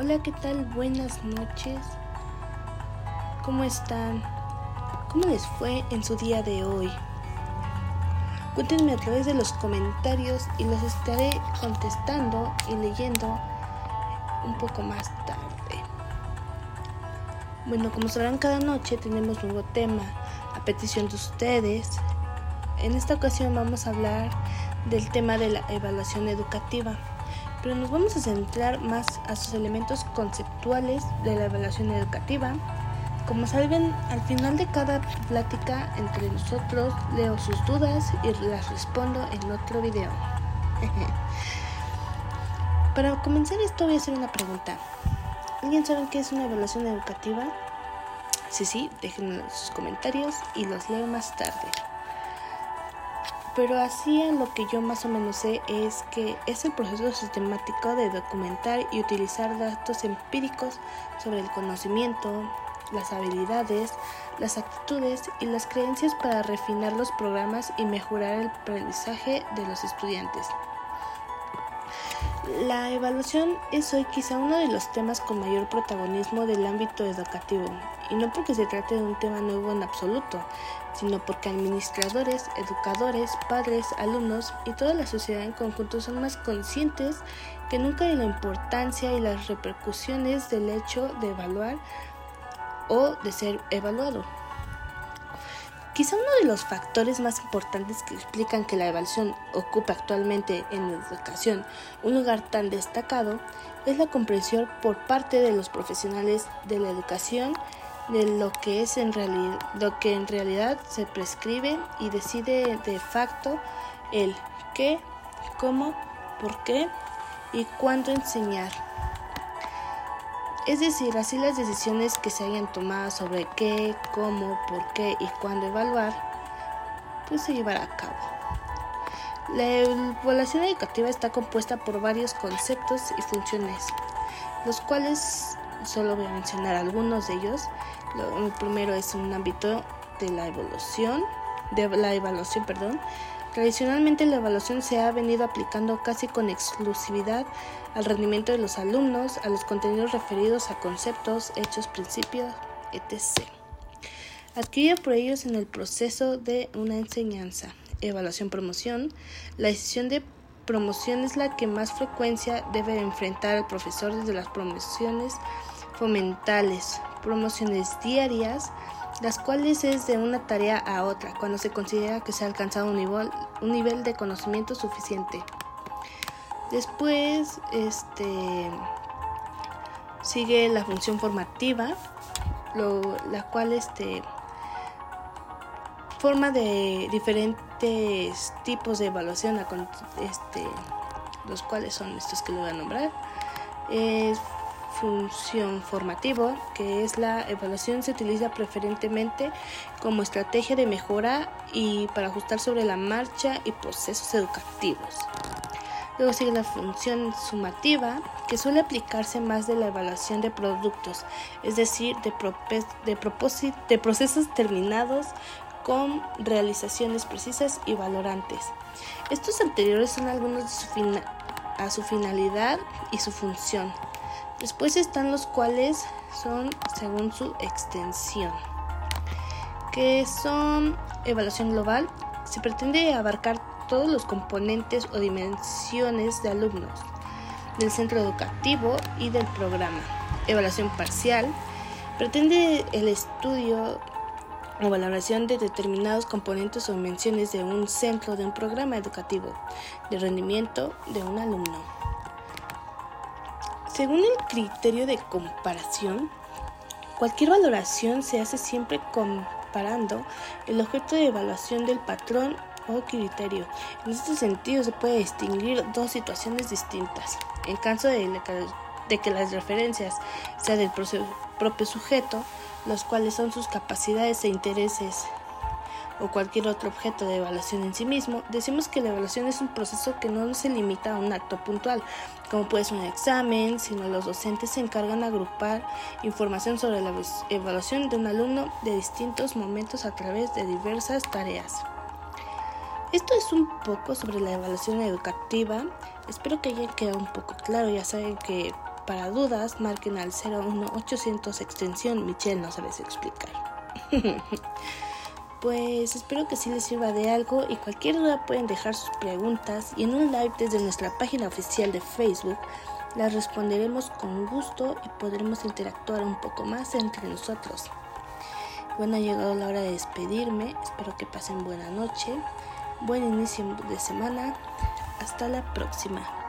Hola, ¿qué tal? Buenas noches. ¿Cómo están? ¿Cómo les fue en su día de hoy? Cuéntenme a través de los comentarios y los estaré contestando y leyendo un poco más tarde. Bueno, como sabrán, cada noche tenemos nuevo tema a petición de ustedes. En esta ocasión vamos a hablar del tema de la evaluación educativa pero nos vamos a centrar más a sus elementos conceptuales de la evaluación educativa. Como saben, al final de cada plática entre nosotros leo sus dudas y las respondo en otro video. Para comenzar esto voy a hacer una pregunta. ¿Alguien sabe qué es una evaluación educativa? Sí, sí, déjenme sus comentarios y los leo más tarde. Pero así lo que yo más o menos sé es que es el proceso sistemático de documentar y utilizar datos empíricos sobre el conocimiento, las habilidades, las actitudes y las creencias para refinar los programas y mejorar el aprendizaje de los estudiantes. La evaluación es hoy quizá uno de los temas con mayor protagonismo del ámbito educativo, y no porque se trate de un tema nuevo en absoluto, sino porque administradores, educadores, padres, alumnos y toda la sociedad en conjunto son más conscientes que nunca de la importancia y las repercusiones del hecho de evaluar o de ser evaluado. Quizá uno de los factores más importantes que explican que la evaluación ocupa actualmente en la educación un lugar tan destacado es la comprensión por parte de los profesionales de la educación de lo que es en realidad lo que en realidad se prescribe y decide de facto el qué, cómo, por qué y cuándo enseñar. Es decir, así las decisiones que se hayan tomado sobre qué, cómo, por qué y cuándo evaluar, pues se llevará a cabo. La evaluación educativa está compuesta por varios conceptos y funciones, los cuales solo voy a mencionar algunos de ellos. el primero es un ámbito de la evolución, de la evaluación, perdón. Tradicionalmente la evaluación se ha venido aplicando casi con exclusividad al rendimiento de los alumnos, a los contenidos referidos a conceptos, hechos, principios, etc. Adquirida por ellos en el proceso de una enseñanza. Evaluación-promoción. La decisión de promoción es la que más frecuencia debe enfrentar el profesor desde las promociones fomentales, promociones diarias, las cuales es de una tarea a otra cuando se considera que se ha alcanzado un nivel, un nivel de conocimiento suficiente. Después, este sigue la función formativa, la cual este forma de diferentes tipos de evaluación, este, los cuales son estos que lo voy a nombrar. Función formativa, que es la evaluación, se utiliza preferentemente como estrategia de mejora y para ajustar sobre la marcha y procesos educativos. Luego sigue la función sumativa, que suele aplicarse más de la evaluación de productos, es decir, de, de, de procesos terminados con realizaciones precisas y valorantes. Estos anteriores son algunos de a su finalidad y su función. Después están los cuales son según su extensión, que son evaluación global. Se pretende abarcar todos los componentes o dimensiones de alumnos del centro educativo y del programa. Evaluación parcial pretende el estudio o valoración de determinados componentes o dimensiones de un centro de un programa educativo de rendimiento de un alumno. Según el criterio de comparación, cualquier valoración se hace siempre comparando el objeto de evaluación del patrón o criterio. En este sentido se puede distinguir dos situaciones distintas. En caso de, que las referencias sean del propio sujeto, los cuales son sus capacidades e intereses o cualquier otro objeto de evaluación en sí mismo, decimos que la evaluación es un proceso que no se limita a un acto puntual, como puede ser un examen, sino los docentes se encargan de agrupar información sobre la evaluación de un alumno de distintos momentos a través de diversas tareas. Esto es un poco sobre la evaluación educativa. Espero que haya quedado un poco claro. Ya saben que para dudas, marquen al 01800 extensión Michelle no sabes explicar. pues espero que sí les sirva de algo y cualquier duda pueden dejar sus preguntas y en un live desde nuestra página oficial de Facebook las responderemos con gusto y podremos interactuar un poco más entre nosotros. Bueno, ha llegado la hora de despedirme. Espero que pasen buena noche, buen inicio de semana. Hasta la próxima.